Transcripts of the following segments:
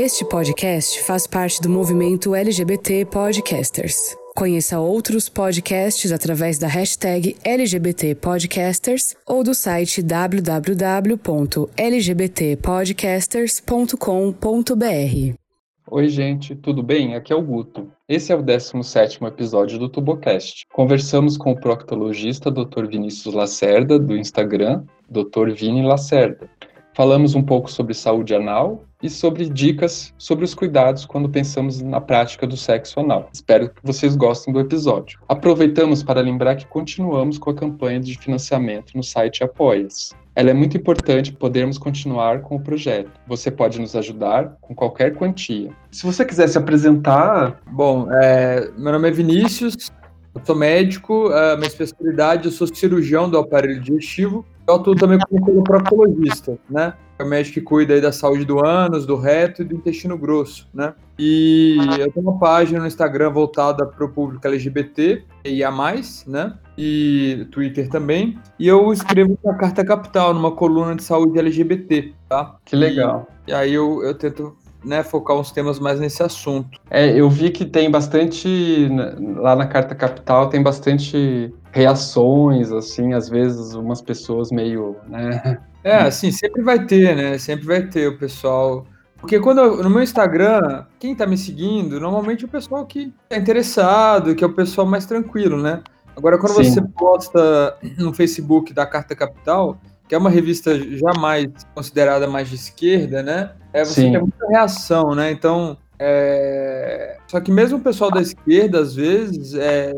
Este podcast faz parte do movimento LGBT Podcasters. Conheça outros podcasts através da hashtag LGBT Podcasters ou do site www.lgbtpodcasters.com.br. Oi, gente, tudo bem? Aqui é o Guto. Esse é o 17º episódio do Tubocast. Conversamos com o proctologista Dr. Vinícius Lacerda, do Instagram, Dr. Vini Lacerda. Falamos um pouco sobre saúde anal e sobre dicas sobre os cuidados quando pensamos na prática do sexo anal. Espero que vocês gostem do episódio. Aproveitamos para lembrar que continuamos com a campanha de financiamento no site Apoias. Ela é muito importante podermos continuar com o projeto. Você pode nos ajudar com qualquer quantia. Se você quiser se apresentar. Bom, é, meu nome é Vinícius, eu sou médico, a minha especialidade, eu sou cirurgião do aparelho digestivo eu atuo também como proctologista, né? É o médico que cuida aí da saúde do ânus, do reto e do intestino grosso, né? E eu tenho uma página no Instagram voltada para o público LGBT e a mais, né? E Twitter também. E eu escrevo na Carta Capital, numa coluna de saúde LGBT, tá? Que legal. E, e aí eu, eu tento né, focar uns temas mais nesse assunto. É, eu vi que tem bastante lá na Carta Capital tem bastante reações, assim, às vezes umas pessoas meio, né? É, assim, sempre vai ter, né? Sempre vai ter o pessoal. Porque quando eu, no meu Instagram, quem tá me seguindo, normalmente é o pessoal que é interessado, que é o pessoal mais tranquilo, né? Agora, quando Sim. você posta no Facebook da Carta Capital, que é uma revista jamais considerada mais de esquerda, né? É, você Sim. tem muita reação, né? Então, é... só que mesmo o pessoal da esquerda, às vezes, é,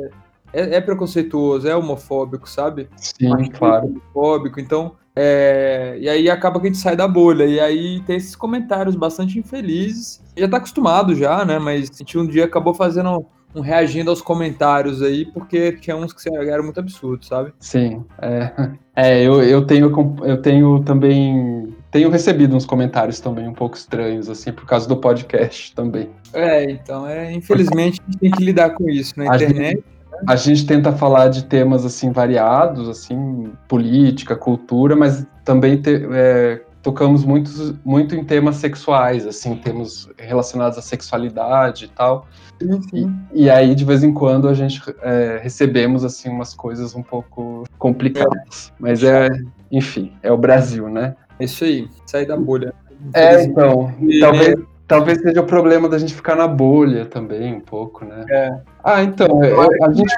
é, é preconceituoso, é homofóbico, sabe? Sim, claro. Homofóbico, então, é... e aí acaba que a gente sai da bolha, e aí tem esses comentários bastante infelizes, já tá acostumado já, né? Mas a gente um dia acabou fazendo um reagindo aos comentários aí, porque tinha uns que eram muito absurdos, sabe? Sim, é, é eu, eu, tenho, eu tenho também, tenho recebido uns comentários também um pouco estranhos, assim, por causa do podcast também. É, então, é, infelizmente a gente tem que lidar com isso na a internet. Gente, a gente tenta falar de temas, assim, variados, assim, política, cultura, mas também ter, é, tocamos muito, muito em temas sexuais, assim, temas relacionados à sexualidade e tal. Sim, E, e, aí, de vez em quando, a gente é, recebemos, assim, umas coisas um pouco complicadas. É. Mas é, enfim, é o Brasil, né? É isso aí, sair da bolha. É, então, e, talvez, talvez seja o problema da gente ficar na bolha também, um pouco, né? É. Ah, então, é, a gente...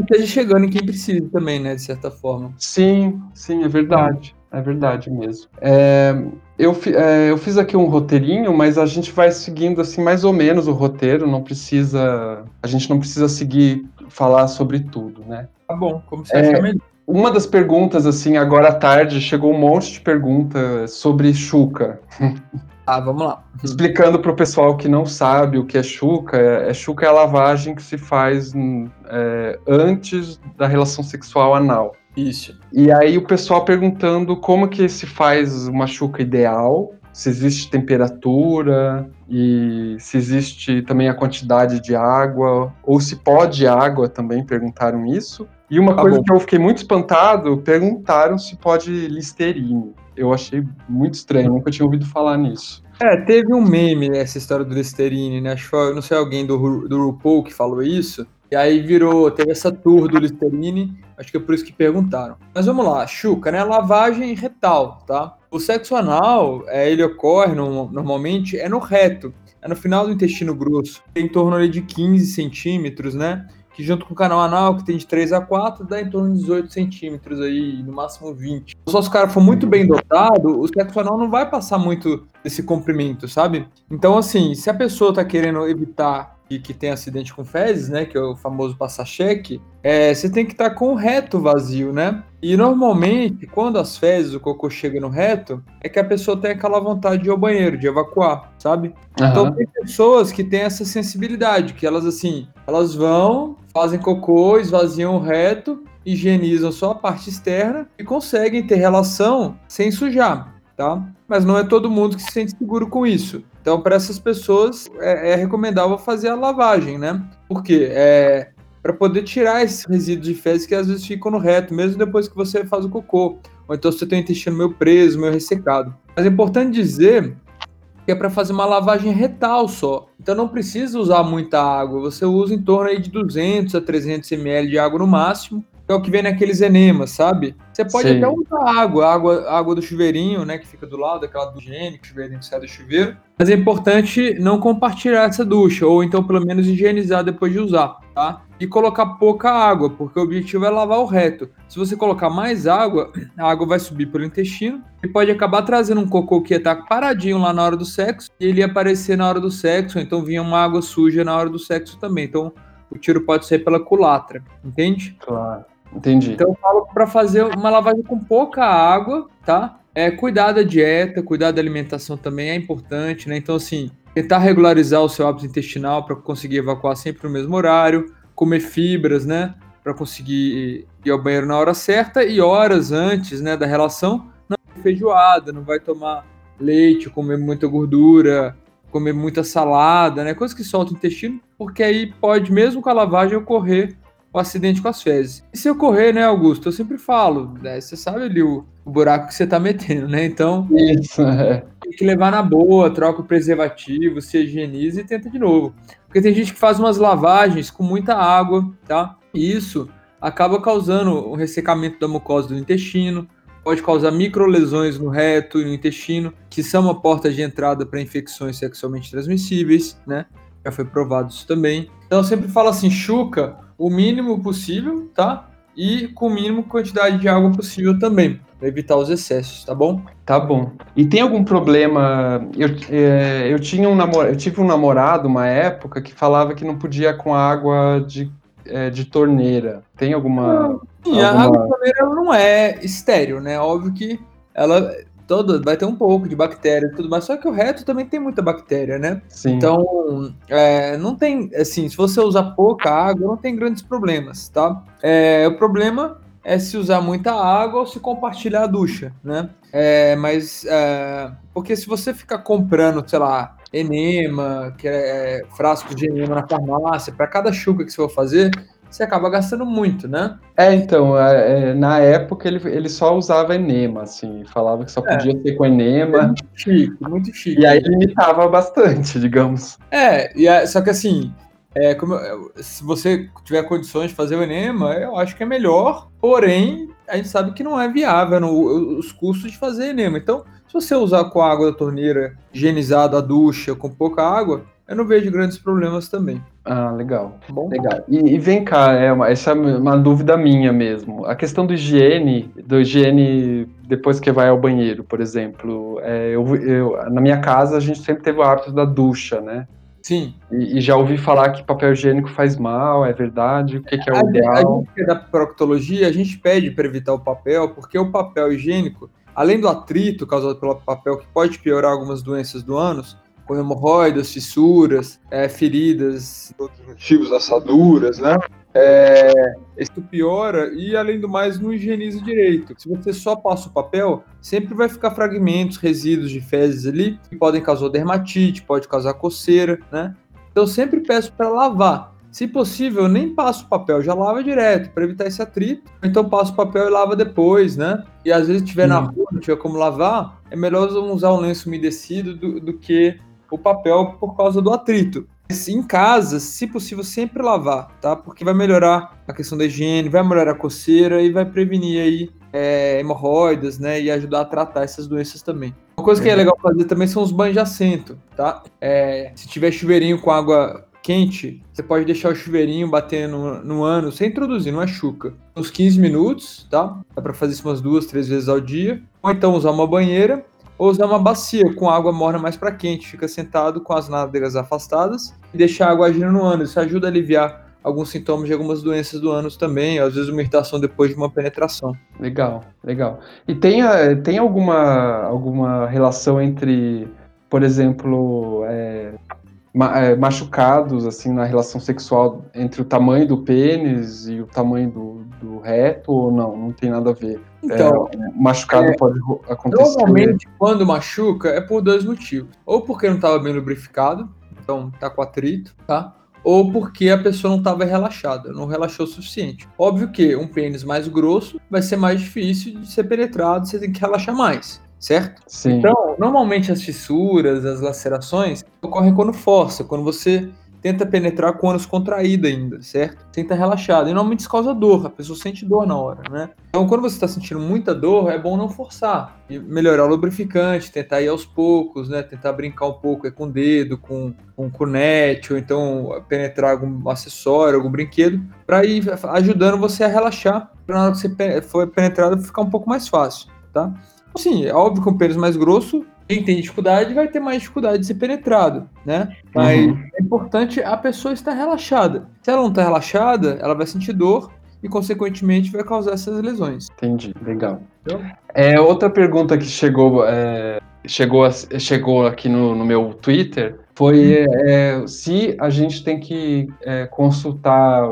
esteja chegando em quem precisa também, né, de certa forma. Sim, sim, é verdade. É verdade mesmo. É, eu, é, eu fiz aqui um roteirinho, mas a gente vai seguindo assim mais ou menos o roteiro. Não precisa, a gente não precisa seguir falar sobre tudo, né? Tá bom, como você é, acha melhor. Uma das perguntas, assim, agora à tarde, chegou um monte de perguntas sobre chuca. Ah, vamos lá. Explicando para o pessoal que não sabe o que é chuca, é, é chuca é a lavagem que se faz é, antes da relação sexual anal. Isso. E aí o pessoal perguntando como que se faz uma chuca ideal, se existe temperatura e se existe também a quantidade de água, ou se pode água também, perguntaram isso. E uma tá coisa bom. que eu fiquei muito espantado, perguntaram se pode Listerine. Eu achei muito estranho, nunca tinha ouvido falar nisso. É, teve um meme nessa história do Listerine, né? Acho que foi, não sei, alguém do, do RuPaul que falou isso. E aí virou, teve essa tour do Listerine, acho que é por isso que perguntaram. Mas vamos lá, chuca, né? Lavagem retal, tá? O sexo anal, é, ele ocorre no, normalmente é no reto, é no final do intestino grosso, em torno ali de 15 centímetros, né? Que junto com o canal anal, que tem de 3 a 4, dá em torno de 18 centímetros aí, no máximo 20. Se o cara for muito bem dotado, o sexo anal não vai passar muito desse comprimento, sabe? Então, assim, se a pessoa tá querendo evitar que, que tem acidente com fezes, né? Que é o famoso passar-cheque, é, você tem que estar tá com o reto vazio, né? E normalmente, quando as fezes, o cocô chega no reto, é que a pessoa tem aquela vontade de ir ao banheiro, de evacuar, sabe? Uhum. Então tem pessoas que têm essa sensibilidade, que elas assim, elas vão, fazem cocô, esvaziam o reto, higienizam só a parte externa e conseguem ter relação sem sujar, tá? Mas não é todo mundo que se sente seguro com isso. Então, para essas pessoas, é, é, recomendável fazer a lavagem, né? Porque é para poder tirar esses resíduos de fezes que às vezes ficam no reto, mesmo depois que você faz o cocô. Ou então você tem o intestino meio preso, meio ressecado. Mas é importante dizer que é para fazer uma lavagem retal só. Então não precisa usar muita água, você usa em torno aí de 200 a 300 ml de água no máximo, que é o que vem naqueles enemas, sabe? Você pode Sim. até usar água, água, água do chuveirinho, né, que fica do lado, aquela do chuveirinho que sai do chuveiro. Mas é importante não compartilhar essa ducha, ou então pelo menos higienizar depois de usar, tá? E colocar pouca água, porque o objetivo é lavar o reto. Se você colocar mais água, a água vai subir pelo intestino e pode acabar trazendo um cocô que ia estar paradinho lá na hora do sexo e ele ia aparecer na hora do sexo, ou então vinha uma água suja na hora do sexo também. Então o tiro pode ser pela culatra, entende? Claro. Entendi. Então eu falo para fazer uma lavagem com pouca água, tá? É, cuidar da dieta, cuidar da alimentação também é importante, né? Então, assim, tentar regularizar o seu hábito intestinal para conseguir evacuar sempre no mesmo horário, comer fibras, né? Para conseguir ir ao banheiro na hora certa e horas antes, né, da relação, não feijoada, não vai tomar leite, comer muita gordura, comer muita salada, né? Coisas que soltam o intestino, porque aí pode, mesmo com a lavagem, ocorrer o acidente com as fezes. E se ocorrer, né, Augusto? Eu sempre falo, né, você sabe ali o, o, buraco que você tá metendo, né? Então, Isso, é. tem que levar na boa, troca o preservativo, se higieniza e tenta de novo. Porque tem gente que faz umas lavagens com muita água, tá? E isso acaba causando o ressecamento da mucosa do intestino, pode causar microlesões no reto e no intestino, que são uma porta de entrada para infecções sexualmente transmissíveis, né? Já foi provado isso também. Então eu sempre falo assim, chuca o mínimo possível, tá? E com o mínimo quantidade de água possível também, para evitar os excessos, tá bom? Tá bom. E tem algum problema? Eu, é, eu tinha um namor... eu tive um namorado uma época que falava que não podia com água de, é, de torneira. Tem alguma? Sim, alguma... a água de torneira não é estéreo, né? Óbvio que ela todo, vai ter um pouco de bactéria e tudo mais, só que o reto também tem muita bactéria, né? Sim. Então, é, não tem, assim, se você usar pouca água, não tem grandes problemas, tá? É, o problema é se usar muita água ou se compartilhar a ducha, né? É, mas, é, porque se você ficar comprando, sei lá, enema, que é frasco de enema na farmácia, para cada chuca que você for fazer, você acaba gastando muito, né? É, então, é, é, na época ele, ele só usava enema, assim, falava que só é. podia é. ser com enema. É muito chique, muito chique. E aí limitava bastante, digamos. É, e é, só que assim, é, como, se você tiver condições de fazer o enema, eu acho que é melhor, porém, a gente sabe que não é viável no, os custos de fazer enema. Então, se você usar com a água da torneira, higienizada a ducha, com pouca água, eu não vejo grandes problemas também. Ah, legal. Bom. Legal. E, e vem cá, é uma, essa é uma dúvida minha mesmo. A questão do higiene, do higiene depois que vai ao banheiro, por exemplo. É, eu, eu, na minha casa a gente sempre teve o hábito da ducha, né? Sim. E, e, já ouvi falar que papel higiênico faz mal, é verdade? O que, que é o a, ideal? A gente que é da proctologia, a gente pede para evitar o papel, porque o papel higiênico, além do atrito causado pelo papel, que pode piorar algumas doenças do ânus, com hemorroidas, fissuras, é, feridas, outros motivos, assaduras, né? É, isso piora e, além do mais, não higieniza direito. Se você só passa o papel, sempre vai ficar fragmentos, resíduos de fezes ali, que podem causar dermatite, pode causar coceira, né? Então, sempre peço para lavar. Se possível, nem passo o papel, já lava direto, para evitar esse atrito. Então, passo o papel e lava depois, né? E às vezes, tiver hum. na rua, não tiver como lavar, é melhor usar um lenço umedecido do, do que o papel por causa do atrito. Em casa, se possível, sempre lavar, tá? Porque vai melhorar a questão da higiene, vai melhorar a coceira e vai prevenir aí é, hemorroidas, né? E ajudar a tratar essas doenças também. Uma coisa que é legal fazer também são os banhos de assento, tá? É, se tiver chuveirinho com água quente, você pode deixar o chuveirinho batendo no, no ano sem introduzir, não é chuca. Uns 15 minutos, tá? Dá para fazer isso umas duas, três vezes ao dia. Ou então usar uma banheira ou usar uma bacia com água morna mais para quente, fica sentado com as nádegas afastadas e deixar a água agindo no ânus. Isso ajuda a aliviar alguns sintomas de algumas doenças do ânus também, às vezes uma irritação depois de uma penetração. Legal, legal. E tem, eh, tem alguma, alguma relação entre, por exemplo, é, machucados assim na relação sexual entre o tamanho do pênis e o tamanho do, do reto ou não? Não tem nada a ver. Então, é, machucado é, pode acontecer. Normalmente, quando machuca, é por dois motivos. Ou porque não estava bem lubrificado, então tá com atrito, tá? Ou porque a pessoa não estava relaxada, não relaxou o suficiente. Óbvio que um pênis mais grosso vai ser mais difícil de ser penetrado, você tem que relaxar mais. Certo? Sim. Então, normalmente as fissuras, as lacerações ocorrem quando força, quando você tenta penetrar com o ânus contraído ainda, certo? Tenta relaxado. E normalmente isso causa dor, a pessoa sente dor na hora, né? Então, quando você está sentindo muita dor, é bom não forçar. E melhorar o lubrificante, tentar ir aos poucos, né? Tentar brincar um pouco com o dedo, com, com cunete, ou então penetrar algum acessório, algum brinquedo, para ir ajudando você a relaxar, para na hora que você for penetrado ficar um pouco mais fácil, tá? Assim, é óbvio que um pênis mais grosso quem tem dificuldade vai ter mais dificuldade de ser penetrado, né? Mas uhum. é importante a pessoa estar relaxada. Se ela não está relaxada, ela vai sentir dor e, consequentemente, vai causar essas lesões. Entendi, legal. É, outra pergunta que chegou, é, chegou, chegou aqui no, no meu Twitter foi é, se a gente tem que é, consultar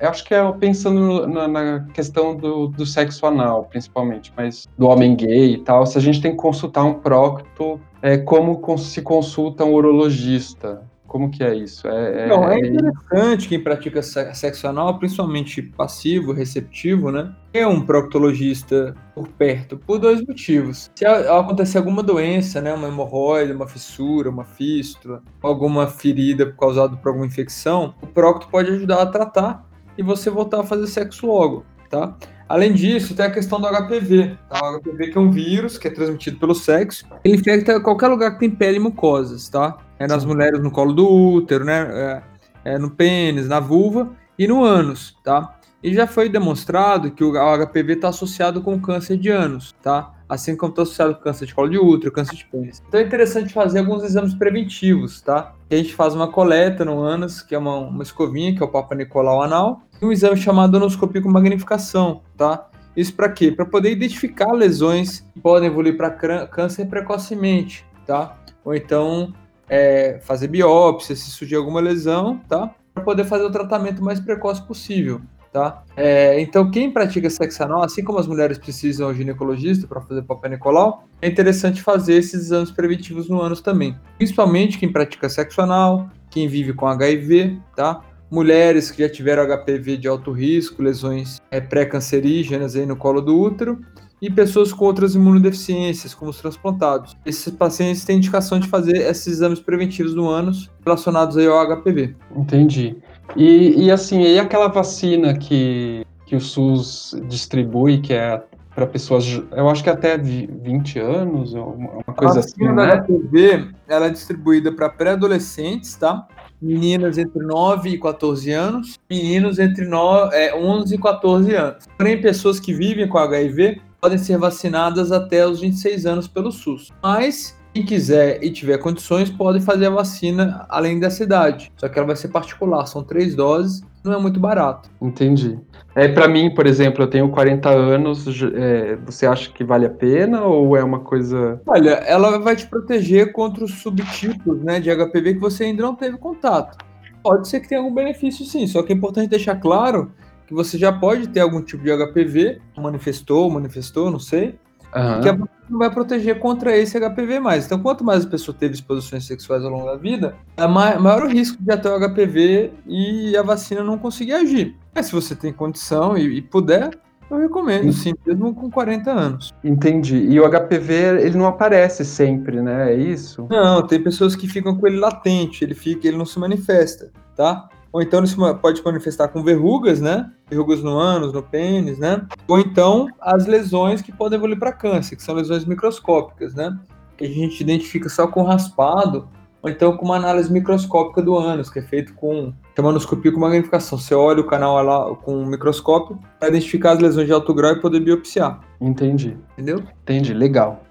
eu acho que é pensando na, na questão do, do, sexo anal, principalmente, mas do homem gay e tal, se a gente tem que consultar um prócto, é, como se consulta um urologista. Como que é isso? É, é, Não, é, é interessante quem pratica sexo anal, principalmente passivo, receptivo, né? É um proctologista por perto, por dois motivos. Se acontecer alguma doença, né? Uma hemorroida, uma fissura, uma fístula, alguma ferida causada por alguma infecção, o procto pode ajudar a tratar e você voltar a fazer sexo logo, tá? Além disso, tem a questão do HPV. Tá? O HPV que é um vírus que é transmitido pelo sexo. Ele infecta qualquer lugar que tem pele e mucosas, tá? É nas Sim. mulheres no colo do útero, né? É, é no pênis, na vulva e no ânus, tá? E já foi demonstrado que o HPV está associado com câncer de ânus, tá? assim como está associado com câncer de colo de útero, câncer de pênis. Então é interessante fazer alguns exames preventivos, tá? A gente faz uma coleta no ânus, que é uma, uma escovinha, que é o Papa Nicolau anal, um exame chamado anoscopia com magnificação, tá? Isso para quê? Para poder identificar lesões que podem evoluir para câncer precocemente, tá? Ou então é, fazer biópsia se surgir alguma lesão, tá? Para poder fazer o tratamento mais precoce possível tá? É, então, quem pratica sexo anal, assim como as mulheres precisam de ginecologista para fazer Papai Nicolau, é interessante fazer esses exames preventivos no ânus também. Principalmente quem pratica sexo anal, quem vive com HIV, tá? Mulheres que já tiveram HPV de alto risco, lesões é, pré-cancerígenas aí no colo do útero, e pessoas com outras imunodeficiências, como os transplantados. Esses pacientes têm indicação de fazer esses exames preventivos no ânus relacionados ao HPV. Entendi. E, e assim, e aquela vacina que, que o SUS distribui, que é para pessoas, eu acho que até 20 anos, uma coisa assim, né? A vacina da HPV, ela é distribuída para pré-adolescentes, tá? Meninas entre 9 e 14 anos, meninos entre 9, é, 11 e 14 anos. Porém, pessoas que vivem com HIV podem ser vacinadas até os 26 anos pelo SUS. Mas quem quiser e tiver condições pode fazer a vacina além dessa idade. Só que ela vai ser particular, são três doses, não é muito barato. Entendi. É, para mim, por exemplo, eu tenho 40 anos, é, você acha que vale a pena ou é uma coisa. Olha, ela vai te proteger contra os subtipos né, de HPV que você ainda não teve contato. Pode ser que tenha algum benefício sim, só que é importante deixar claro que você já pode ter algum tipo de HPV, manifestou, manifestou, não sei, Uhum. Que a vacina não vai proteger contra esse HPV mais. Então, quanto mais a pessoa teve exposições sexuais ao longo da vida, é maior o risco de ter o HPV e a vacina não conseguir agir. Mas se você tem condição e, e puder, eu recomendo, sim, mesmo com 40 anos. Entendi. E o HPV, ele não aparece sempre, né? É isso? Não, tem pessoas que ficam com ele latente, ele fica, ele não se manifesta, tá? Ou então ele pode manifestar com verrugas, né? Verrugas no ânus, no pênis, né? Ou então as lesões que podem evoluir para câncer, que são lesões microscópicas, né? Que a gente identifica só com raspado, ou então com uma análise microscópica do ânus, que é feito com chamanoscopia com magnificação. Você olha o canal lá com um microscópio para identificar as lesões de alto grau e poder biopsiar. Entendi. Entendeu? Entendi, legal.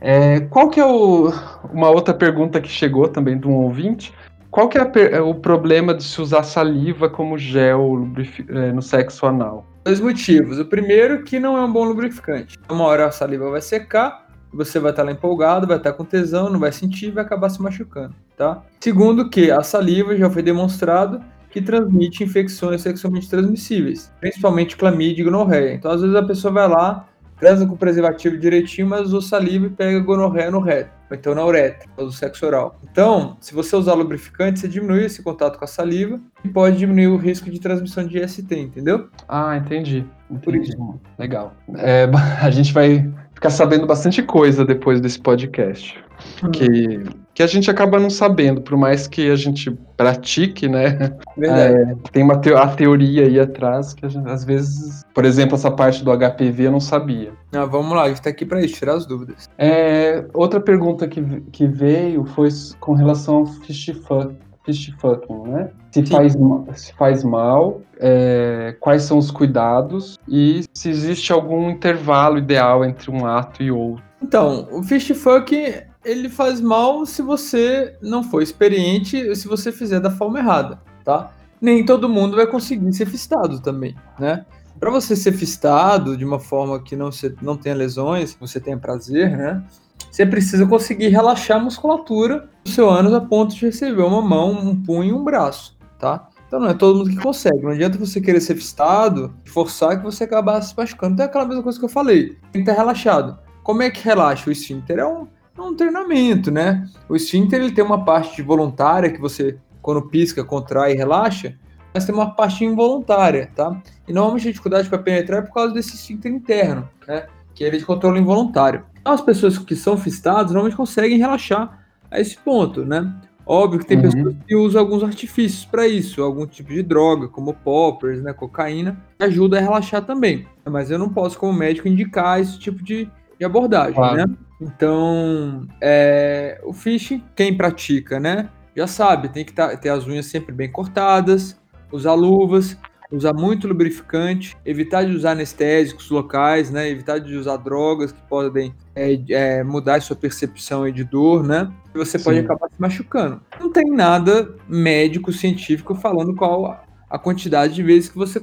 É, qual que é o, uma outra pergunta que chegou também de um ouvinte? Qual que é, é o problema de se usar saliva como gel é, no sexo anal? Dois motivos. O primeiro, que não é um bom lubrificante. Uma hora a saliva vai secar, você vai estar lá empolgado, vai estar com tesão, não vai sentir e vai acabar se machucando, tá? Segundo, que a saliva já foi demonstrado que transmite infecções sexualmente transmissíveis, principalmente clamídia e gonorreia. Então, às vezes a pessoa vai lá, transa com o preservativo direitinho, mas usa saliva e pega gonorreia no reto, ou então na uretra, ou do sexo oral. Então, se você usar lubrificante, você diminui esse contato com a saliva e pode diminuir o risco de transmissão de IST, entendeu? Ah, entendi. Por isso. Legal. É, a gente vai ficar sabendo bastante coisa depois desse podcast. Hum. Que, que a gente acaba não sabendo, por mais que a gente pratique, né? Verdade. É, tem uma teo- a teoria aí atrás que gente, às vezes, por exemplo, essa parte do HPV eu não sabia. Ah, vamos lá, a gente tá aqui pra isso, tirar as dúvidas. É, outra pergunta que, que veio foi com relação ao fist, fuck, fist fucking, né? Se Sim. faz, se faz mal, é, quais são os cuidados e se existe algum intervalo ideal entre um ato e outro. Então, o fist fuck, ele faz mal se você não for experiente se você fizer da forma errada, tá? Nem todo mundo vai conseguir ser fistado também, né? Para você ser fistado de uma forma que não, não tenha lesões, que você tenha prazer, né? Você precisa conseguir relaxar a musculatura do seu ânus a ponto de receber uma mão, um punho e um braço, tá? Então não é todo mundo que consegue. Não adianta você querer ser fistado, forçar que você acabar se machucando. Então é aquela mesma coisa que eu falei. Tem que estar relaxado. Como é que relaxa? O esfíncter é um, é um treinamento, né? O esfíncter ele tem uma parte voluntária que você, quando pisca, contrai e relaxa, mas tem uma parte involuntária, tá? E normalmente a dificuldade para penetrar é por causa desse esfíncter interno, né? Que é de controle involuntário. Então, as pessoas que são fistadas normalmente conseguem relaxar a esse ponto, né? Óbvio que tem Uhum. pessoas que usam alguns artifícios para isso, algum tipo de droga, como poppers, né, cocaína, que ajuda a relaxar também. Mas eu não posso, como médico, indicar esse tipo de, de abordagem, Claro. né? Então, é, o fishing, quem pratica, né, já sabe, tem que tá- ter as unhas sempre bem cortadas, usar luvas, usar muito lubrificante, evitar de usar anestésicos locais, né, evitar de usar drogas que podem é, é, mudar a sua percepção de dor, né? E você pode Sim. acabar se machucando. Não tem nada médico, científico falando qual a- quantidade de vezes que você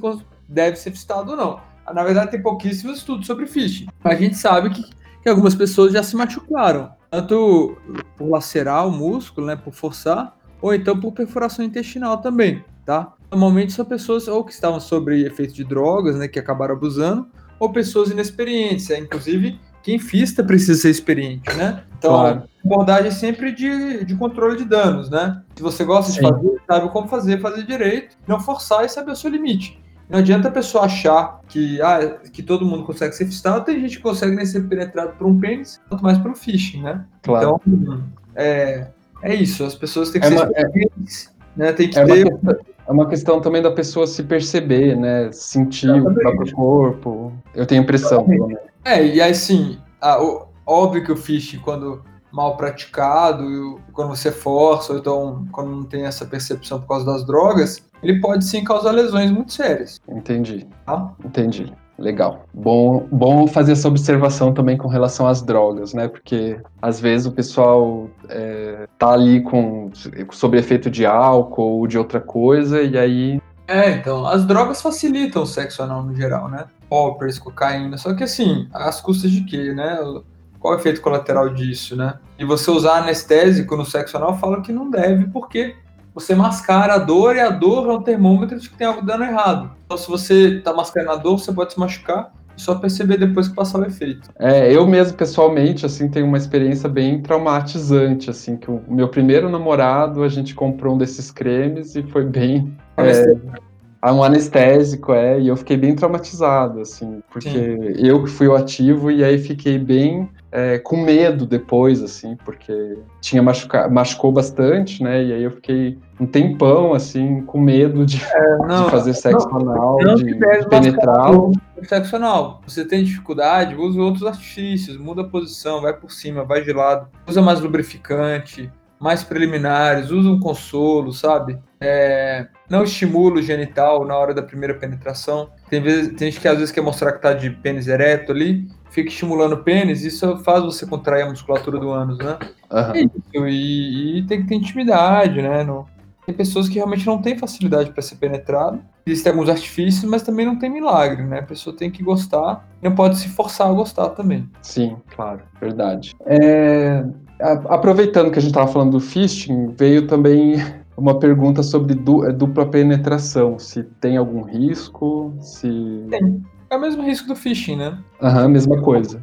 deve ser fistado ou não. Na verdade, tem pouquíssimos estudos sobre phishing. A gente sabe que, que algumas pessoas já se machucaram, tanto por lacerar o músculo, né, por forçar, ou então por perfuração intestinal também, tá? Normalmente são pessoas ou que estavam sob efeito de drogas, né, que acabaram abusando, ou pessoas inexperientes. É, Inclusive, quem fista precisa ser experiente, né? Então, Claro. a abordagem é sempre de, de controle de danos, né? Se você gosta Sim. de fazer, sabe como fazer, fazer direito, não forçar e saber o seu limite. Não adianta a pessoa achar que, ah, que todo mundo consegue ser fistado, tem gente que consegue nem ser penetrado por um pênis, quanto mais por um phishing, né? Claro. Então, é, é isso, as pessoas têm que É ser uma- é- né? Tem que É uma, ter questão, é uma questão também da pessoa se perceber, né? Sentir o Exatamente. próprio corpo. Eu tenho impressão, menos. É, e assim, a- o- óbvio que o phishing, quando mal praticado, quando você força, ou então quando não tem essa percepção por causa das drogas, ele pode sim causar lesões muito sérias, Entendi, tá? entendi. Legal. Bom, bom fazer essa observação também com relação às drogas, né? Porque às vezes o pessoal é, tá ali com sob efeito de álcool ou de outra coisa e aí É, então, as drogas facilitam o sexo anal no geral, né? Poppers, cocaína, só que assim, às custas de quê, né? Qual é o efeito colateral disso, né? E você usar anestésico no sexo anal falam que não deve, porque você mascara a dor e a dor é um termômetro de que tem algo dando errado. Então, se você tá mascarando a dor, você pode se machucar e só perceber depois que passar o efeito. É, eu mesmo, pessoalmente, assim, tenho uma experiência bem traumatizante, assim, que o meu primeiro namorado, a gente comprou um desses cremes e foi bem... É, um anestésico, é, e eu fiquei bem traumatizado, assim, porque eu que fui o ativo e aí fiquei bem é, com medo depois, assim, porque tinha machuca, machucou bastante, né, e aí eu fiquei um tempão, assim, com medo de, de fazer sexo anal, não de, de penetrar. sexo anal. Você tem dificuldade, usa outros artifícios, muda a posição, vai por cima, vai de lado, usa mais lubrificante, mais preliminares, usa um consolo, sabe? É, não estimula o genital na hora da primeira penetração. Tem, vezes, tem gente que às vezes quer mostrar que tá de pênis ereto ali, fica estimulando o pênis, isso faz você contrair a musculatura do ânus, né? Isso, e, e tem que ter intimidade, né? No- tem pessoas que realmente não têm facilidade para ser penetrado. Existem alguns artifícios, mas também não tem milagre, né? A pessoa tem que gostar, não pode se forçar a gostar também. Sim, claro, verdade. É, aproveitando que a gente estava falando do fisting, veio também uma pergunta sobre du- é, dupla penetração, se tem algum risco, se... Tem. É o mesmo risco do phishing, né? Aham, mesma coisa.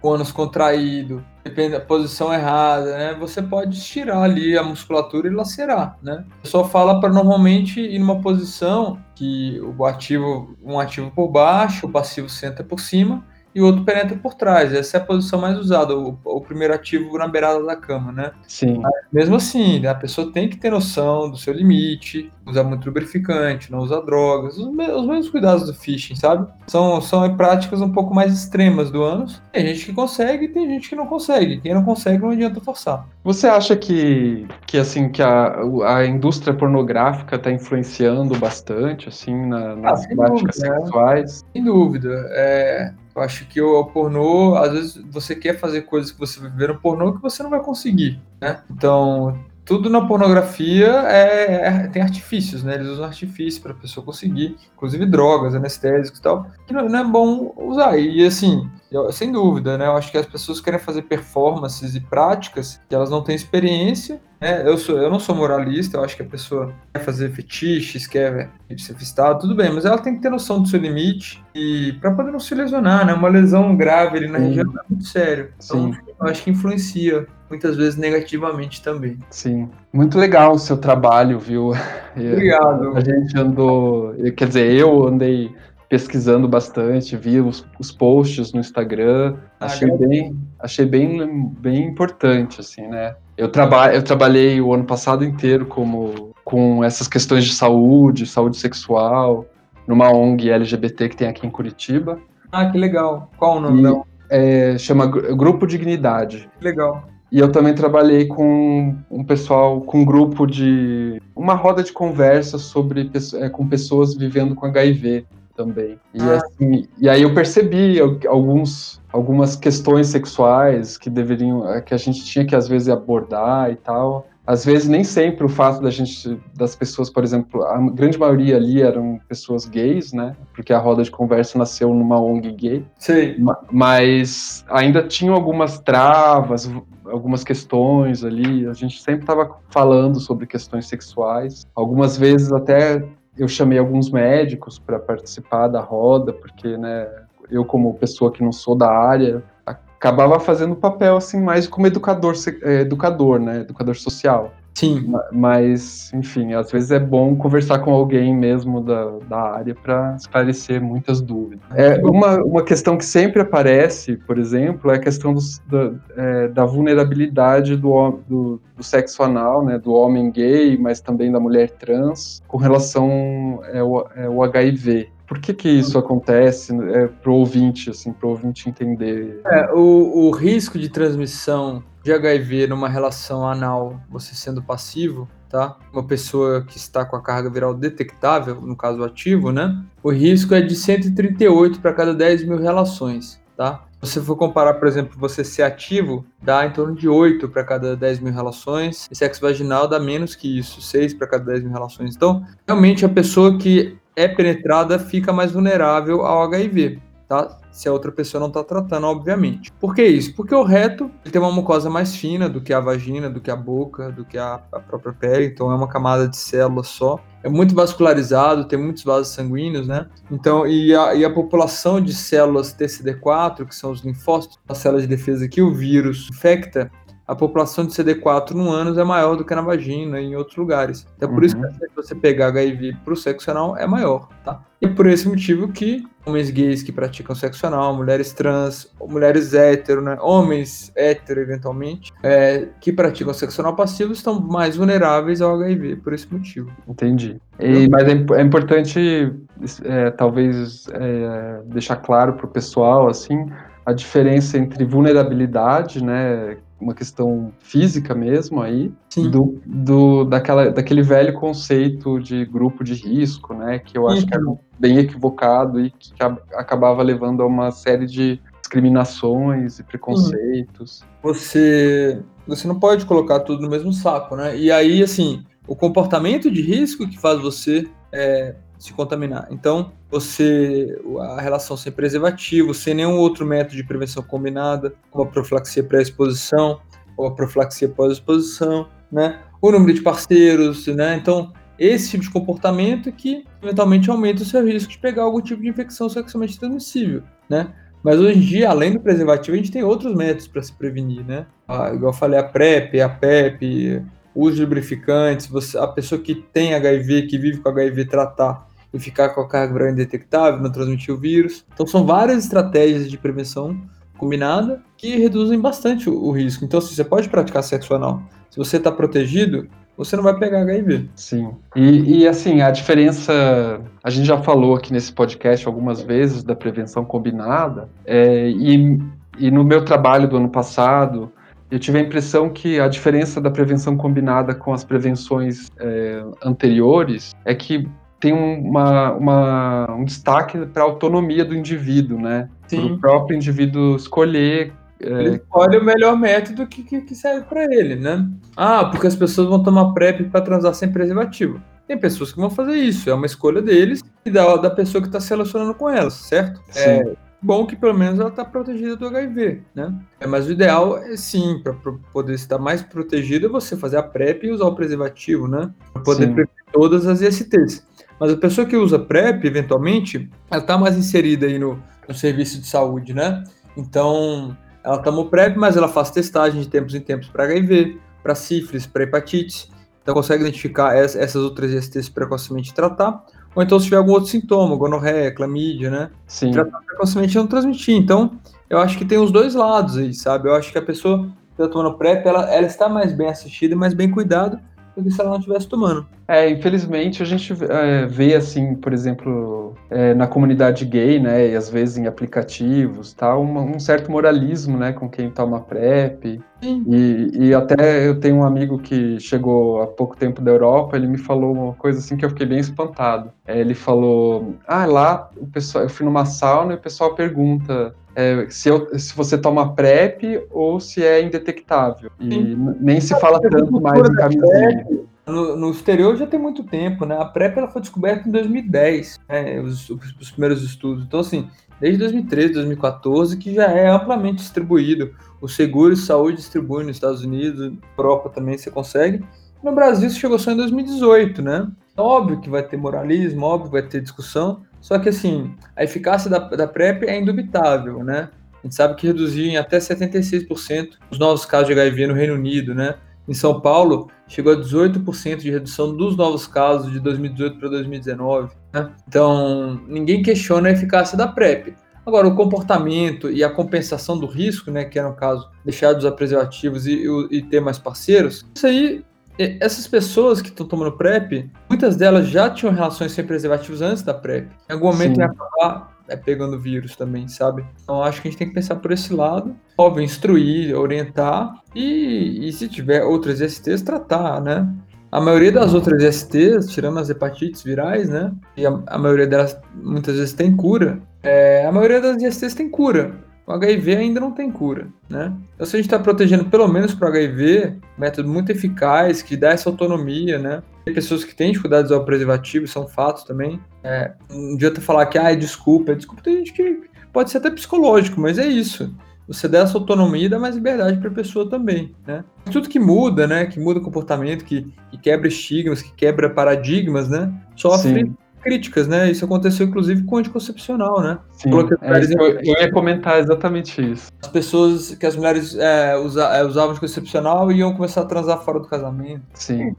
Com o ânus contraído, depende da posição errada, né? Você pode estirar ali a musculatura e lacerar, né? Pessoal fala para normalmente ir numa posição que o ativo, um ativo por baixo, o passivo senta por cima, e o outro penetra por trás. Essa é a posição mais usada, o, o primeiro ativo na beirada da cama, né? Sim. Mas, mesmo assim, né, a pessoa tem que ter noção do seu limite, usar muito lubrificante, não usar drogas, os, os mesmos cuidados do fishing, sabe? São, são práticas um pouco mais extremas do ânus. Tem gente que consegue e tem gente que não consegue. Quem não consegue não adianta forçar. Você acha que, que assim, que a, a indústria pornográfica está influenciando bastante, assim, na, nas Ah, práticas dúvida, né? sexuais? Sem dúvida. É, eu acho que o, pornô, às vezes você quer fazer coisas que você vê no pornô que você não vai conseguir, né? Então, tudo na pornografia é, é- tem artifícios, né? Eles usam artifícios para a pessoa conseguir, inclusive drogas, anestésicos e tal, que não, não é bom usar. E assim, eu- sem dúvida, né? Eu acho que as pessoas querem fazer performances e práticas que elas não têm experiência. Né? Eu, sou, eu não sou moralista, eu acho que a pessoa quer fazer fetiches, quer ser fistado, tudo bem, mas ela tem que ter noção do seu limite e para poder não se lesionar, né? Uma lesão grave ali na Sim. região é muito sério. Então, Sim. eu acho que influencia muitas vezes negativamente também. Sim. Muito legal o seu trabalho, viu? Obrigado. A gente andou, quer dizer, eu andei pesquisando bastante, vi os, os posts no Instagram, Ah, achei bem, achei bem, bem importante, assim, né? Eu, traba eu trabalhei o ano passado inteiro como, com essas questões de saúde, saúde sexual, numa ONG LGBT que tem aqui em Curitiba, Ah, que legal. Qual o nome dela? é, chama Gru- Grupo Dignidade. Que legal. E eu também trabalhei com um pessoal, com um grupo de. uma roda de conversa sobre é, com pessoas vivendo com HIV também. E, Ah. assim, e aí eu percebi al- alguns, algumas questões sexuais que deveriam. é, que a gente tinha que às vezes abordar e tal. Às vezes nem sempre o fato da gente, das pessoas, por exemplo, a grande maioria ali eram pessoas gays, né? Porque a roda de conversa nasceu numa ONG gay. Sei. Ma- mas ainda tinham algumas travas, algumas questões ali. A gente sempre estava falando sobre questões sexuais. Algumas vezes até eu chamei alguns médicos para participar da roda, porque, né, eu como pessoa que não sou da área acabava fazendo papel assim mais como educador, eh, educador, né, educador social. Sim. Ma- Mas, enfim, às vezes é bom conversar com alguém mesmo da, da área para esclarecer muitas dúvidas. É, uma, uma questão que sempre aparece, por exemplo, é a questão dos- da, é, da vulnerabilidade do, do, do sexo anal, né, do homem gay, mas também da mulher trans, com relação ao, é, ao HIV. Por que, que isso acontece é, para o ouvinte, assim, para o ouvinte entender? É, o, o risco de transmissão de HIV numa relação anal, você sendo passivo, tá? Uma pessoa que está com a carga viral detectável, no caso ativo, né? O risco é de 138 para cada 10 mil relações, tá? Se você for comparar, por exemplo, você ser ativo, dá em torno de 8 para cada 10 mil relações, e sexo vaginal dá menos que isso, 6 para cada 10 mil relações. Então, realmente, a pessoa que é penetrada fica mais vulnerável ao HIV, tá? Se a outra pessoa não está tratando, obviamente. Por que isso? Porque o reto tem uma mucosa mais fina do que a vagina, do que a boca, do que a, a própria pele, então é uma camada de células só. É muito vascularizado, tem muitos vasos sanguíneos, né? Então, e a, e a população de células TCD4, que são os linfócitos, as células de defesa que o vírus infecta, a população de CD4 no ânus é maior do que na vagina e em outros lugares. Então, por isso Uhum. que chance de você pegar HIV pro sexo anal é maior, tá? E por esse motivo que homens gays que praticam sexo anal, mulheres trans, mulheres hétero, né? Homens hétero, eventualmente, é, que praticam sexo anal passivo estão mais vulneráveis ao HIV por esse motivo. Entendi. E- mas é, é importante, é, talvez, é, deixar claro para o pessoal, assim, a diferença entre vulnerabilidade, né, uma questão física mesmo aí, Sim. do, do daquela, daquele velho conceito de grupo de risco, né, que eu acho que era bem equivocado e que ac- acabava levando a uma série de discriminações e preconceitos. você você não pode colocar tudo no mesmo saco, né? E aí, assim, o comportamento de risco que faz você é, se contaminar. Então, você a relação sem preservativo, sem nenhum outro método de prevenção combinada, como a profilaxia pré-exposição ou a profilaxia pós-exposição, né? O número de parceiros, né? Então, esse tipo de comportamento que eventualmente aumenta o seu risco de pegar algum tipo de infecção sexualmente transmissível, né? Mas hoje em dia, além do preservativo, a gente tem outros métodos para se prevenir, né? Ah, igual eu falei, a PrEP, a PEP, uso lubrificantes, você, a pessoa que tem HIV, que vive com HIV, tratar e ficar com a carga viral indetectável, não transmitir o vírus. Então são várias estratégias de prevenção combinada que reduzem bastante o, o risco. Então, se assim, você pode praticar sexo anal, se você está protegido, você não vai pegar HIV. Sim. E, e, assim, a diferença. A gente já falou aqui nesse podcast algumas vezes da prevenção combinada, é, e, e no meu trabalho do ano passado, eu tive a impressão que a diferença da prevenção combinada com as prevenções é, anteriores é que tem uma, uma um destaque para a autonomia do indivíduo, né? Para o próprio indivíduo escolher é, ele escolhe o melhor método que, que, que serve para ele, né? Ah, porque as pessoas vão tomar PrEP para transar sem preservativo. Tem pessoas que vão fazer isso, é uma escolha deles e da, da pessoa que está se relacionando com elas, certo? Sim. É bom que pelo menos ela está protegida do HIV, né? É, mas o ideal é sim, para poder estar mais protegida, você fazer a PrEP e usar o preservativo, né? Para poder prevenir todas as ISTs. Mas a pessoa que usa PrEP, eventualmente, ela está mais inserida aí no, no serviço de saúde, né? Então, ela tomou PrEP, mas ela faz testagem de tempos em tempos para HIV, para sífilis, para hepatite. Então, consegue identificar essas outras ISTs precocemente tratar. Ou então, se tiver algum outro sintoma, gonorreia, clamídia, né? Sim. Tratar precocemente não transmitir. Então, eu acho que tem os dois lados aí, sabe? Eu acho que a pessoa que está tomando PrEP, ela, ela está mais bem assistida e mais bem cuidada do que se ela não estivesse tomando. É, infelizmente a gente é, vê assim, por exemplo, é, na comunidade gay, né, e às vezes em aplicativos, tá, um certo moralismo, né, com quem toma PrEP. E, e, até eu tenho um amigo que chegou há pouco tempo da Europa, ele me falou uma coisa assim que eu fiquei bem espantado. É, ele falou, ah, lá o pessoal, eu fui numa sauna e o pessoal pergunta é, se, eu, se, você toma PrEP ou se é indetectável. E Sim. nem se fala tanto mais em camisinha. No, no, exterior já tem muito tempo, né? A PrEP ela foi descoberta em 2010, né? os, os, primeiros estudos. Então, assim, desde 2013, 2014, que já é amplamente distribuído. O seguro de saúde distribui nos Estados Unidos, Europa também você consegue. No Brasil isso chegou só em 2018, né? Óbvio que vai ter moralismo, óbvio que vai ter discussão, só que assim, a eficácia da, da PrEP é indubitável, né? A gente sabe que reduziu em até 76% os novos casos de HIV no Reino Unido, né? Em São Paulo, chegou a 18% de redução dos novos casos de 2018 para 2019. Né? Então, ninguém questiona a eficácia da PrEP. Agora, o comportamento e a compensação do risco, né, que era no caso deixar de usar preservativos e, e, ter mais parceiros, isso aí essas pessoas que estão tomando PrEP, muitas delas já tinham relações sem preservativos antes da PrEP. Em algum momento ia acabar é, pegando vírus também, sabe? Então acho que a gente tem que pensar por esse lado. Óbvio, instruir, orientar e, e se tiver outras ISTs, tratar, né? A maioria das outras ISTs, tirando as hepatites virais, né? E a, a maioria delas muitas vezes tem cura. É, a maioria das ISTs tem cura o HIV ainda não tem cura, né? Então, se a gente está protegendo pelo menos para o HIV, método muito eficaz, que dá essa autonomia, né? Tem pessoas que têm dificuldades ao preservativo, são fatos também. É, não adianta falar que, ah, é desculpa, é desculpa, tem gente que pode ser até psicológico, mas é isso. Você dá essa autonomia e dá mais liberdade para a pessoa também, né? Tudo que muda, né? Que muda o comportamento, que, que quebra estigmas, que quebra paradigmas, né? Sofre Sim críticas, né? Isso aconteceu inclusive com o anticoncepcional, né? Sim, é, eu, eu, ia comentar exatamente isso. As pessoas, que as mulheres é, usa, é, usavam anticoncepcional iam começar a transar fora do casamento. Sim.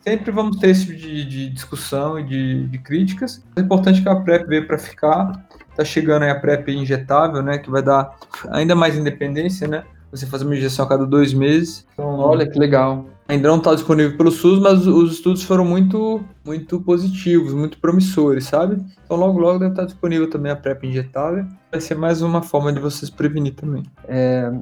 Sempre vamos ter esse tipo de, de discussão e de, de, críticas. É importante que a PrEP veio para ficar. Tá chegando aí a PrEP injetável, né? Que vai dar ainda mais independência, né? Você faz uma injeção a cada dois meses. Então, olha que legal. Ainda não está disponível pelo SUS, mas os estudos foram muito, muito positivos, muito promissores, sabe? Então logo logo deve estar disponível também a PrEP injetável. Vai ser mais uma forma de vocês prevenir também. É,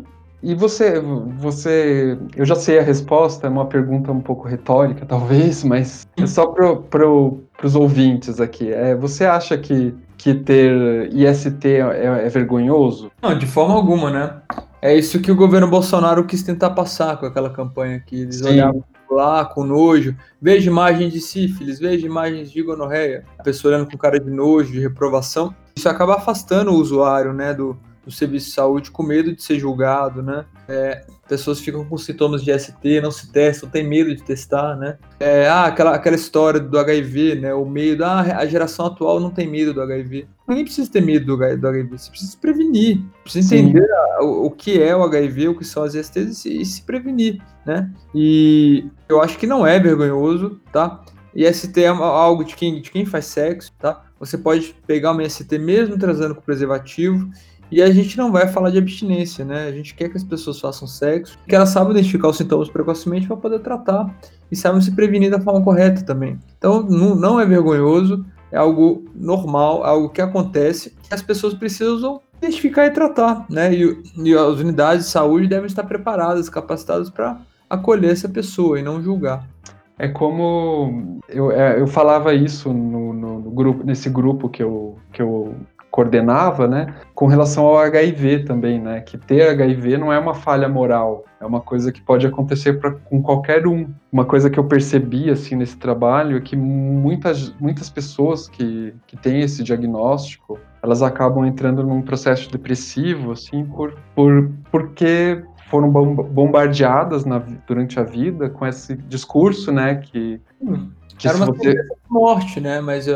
e você, você, eu já sei a resposta, é uma pergunta um pouco retórica talvez, mas é só para pro, os ouvintes aqui. É, você acha que, que ter IST é, é vergonhoso? Não, de forma alguma, né? É isso que o governo Bolsonaro quis tentar passar com aquela campanha que eles Sim. olhavam lá com nojo. Veja imagens de sífilis, veja imagens de gonorreia. A pessoa olhando com cara de nojo, de reprovação. Isso acaba afastando o usuário, né, do, do serviço de saúde com medo de ser julgado, né? É, pessoas ficam com sintomas de ST, não se testam, tem medo de testar, né? É, ah, aquela, aquela história do HIV, né? O medo, ah, a geração atual não tem medo do HIV. Ninguém precisa ter medo do, do HIV, você precisa se prevenir, precisa entender o, o, que é o HIV, o que são as STs e se, e se prevenir, né? E eu acho que não é vergonhoso, tá? IST é algo de quem, de quem faz sexo, tá? Você pode pegar uma IST mesmo transando com preservativo. E a gente não vai falar de abstinência, né? A gente quer que as pessoas façam sexo, que elas saibam identificar os sintomas precocemente para poder tratar e saibam se prevenir da forma correta também. Então, não, não é vergonhoso, é algo normal, é algo que acontece, que as pessoas precisam identificar e tratar, né? E, e as unidades de saúde devem estar preparadas, capacitadas para acolher essa pessoa e não julgar. É como eu, é, eu falava isso no, no, no, grupo, nesse grupo que eu, que eu coordenava, né, com relação ao HIV também, né, que ter HIV não é uma falha moral, é uma coisa que pode acontecer pra, com qualquer um. Uma coisa que eu percebi, assim, nesse trabalho é que muitas, muitas pessoas que, que têm esse diagnóstico, elas acabam entrando num processo depressivo, assim, por, por, porque foram bombardeadas na, durante a vida com esse discurso, né, que, que Era uma você... morte, né, mas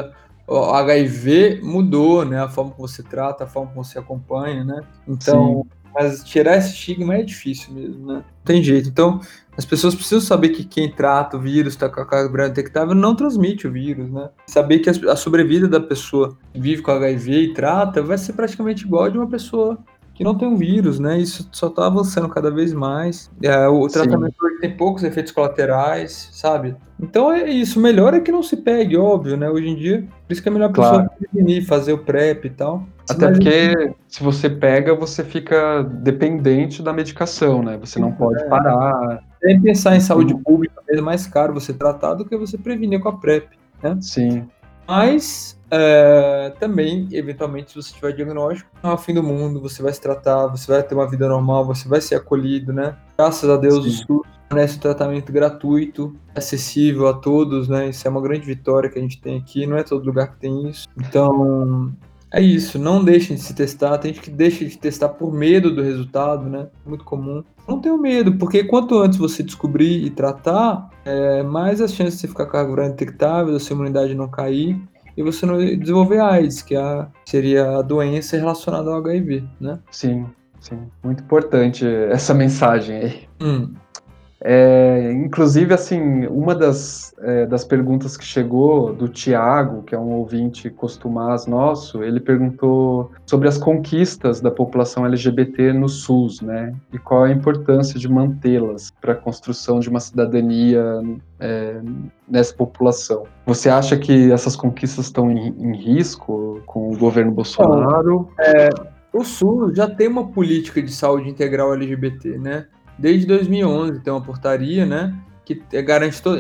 o HIV mudou, né, a forma que você trata, a forma que você acompanha, né, então, Sim. mas tirar esse estigma é difícil mesmo, né, não tem jeito, então as pessoas precisam saber que quem trata o vírus, está com a carga detectável, não transmite o vírus, né? Saber que a sobrevida da pessoa que vive com HIV e trata vai ser praticamente igual a de uma pessoa que não tem um vírus, né? Isso só está avançando cada vez mais. É, o tratamento tem poucos efeitos colaterais, sabe? Então é isso. Melhor é que não se pegue, óbvio, né? Hoje em dia, por isso que é melhor a claro. pessoa prevenir, fazer o PrEP e tal. Até porque se você pega, você fica dependente da medicação, né? Você não pode é. parar. Tem pensar em saúde pública, é mais caro você tratar do que você prevenir com a PrEP, né? Sim. Mas é, também, eventualmente, se você tiver diagnóstico, não é o fim do mundo, você vai se tratar, você vai ter uma vida normal, você vai ser acolhido, né? Graças a Deus, Sim. o SUS fornece um tratamento gratuito, acessível a todos, né? Isso é uma grande vitória que a gente tem aqui, não é todo lugar que tem isso. Então, é isso, não deixem de se testar, tem gente que deixa de testar por medo do resultado, né? Muito comum. Não tenha medo, porque quanto antes você descobrir e tratar, é, mais as chances de você ficar cargo detectável, da sua imunidade não cair e você não desenvolver AIDS, que é seria a doença relacionada ao HIV, né? Sim, sim. Muito importante essa mensagem aí. Hum. É, inclusive, assim, uma das, é, das perguntas que chegou do Tiago, que é um ouvinte costumaz nosso, ele perguntou sobre as conquistas da população LGBT no SUS, né? E qual a importância de mantê-las para a construção de uma cidadania é, nessa população. Você acha que essas conquistas estão em, em risco com o governo Bolsonaro? É, o SUS já tem uma política de saúde integral LGBT, né? Desde 2011 tem uma portaria, né, que garante todo,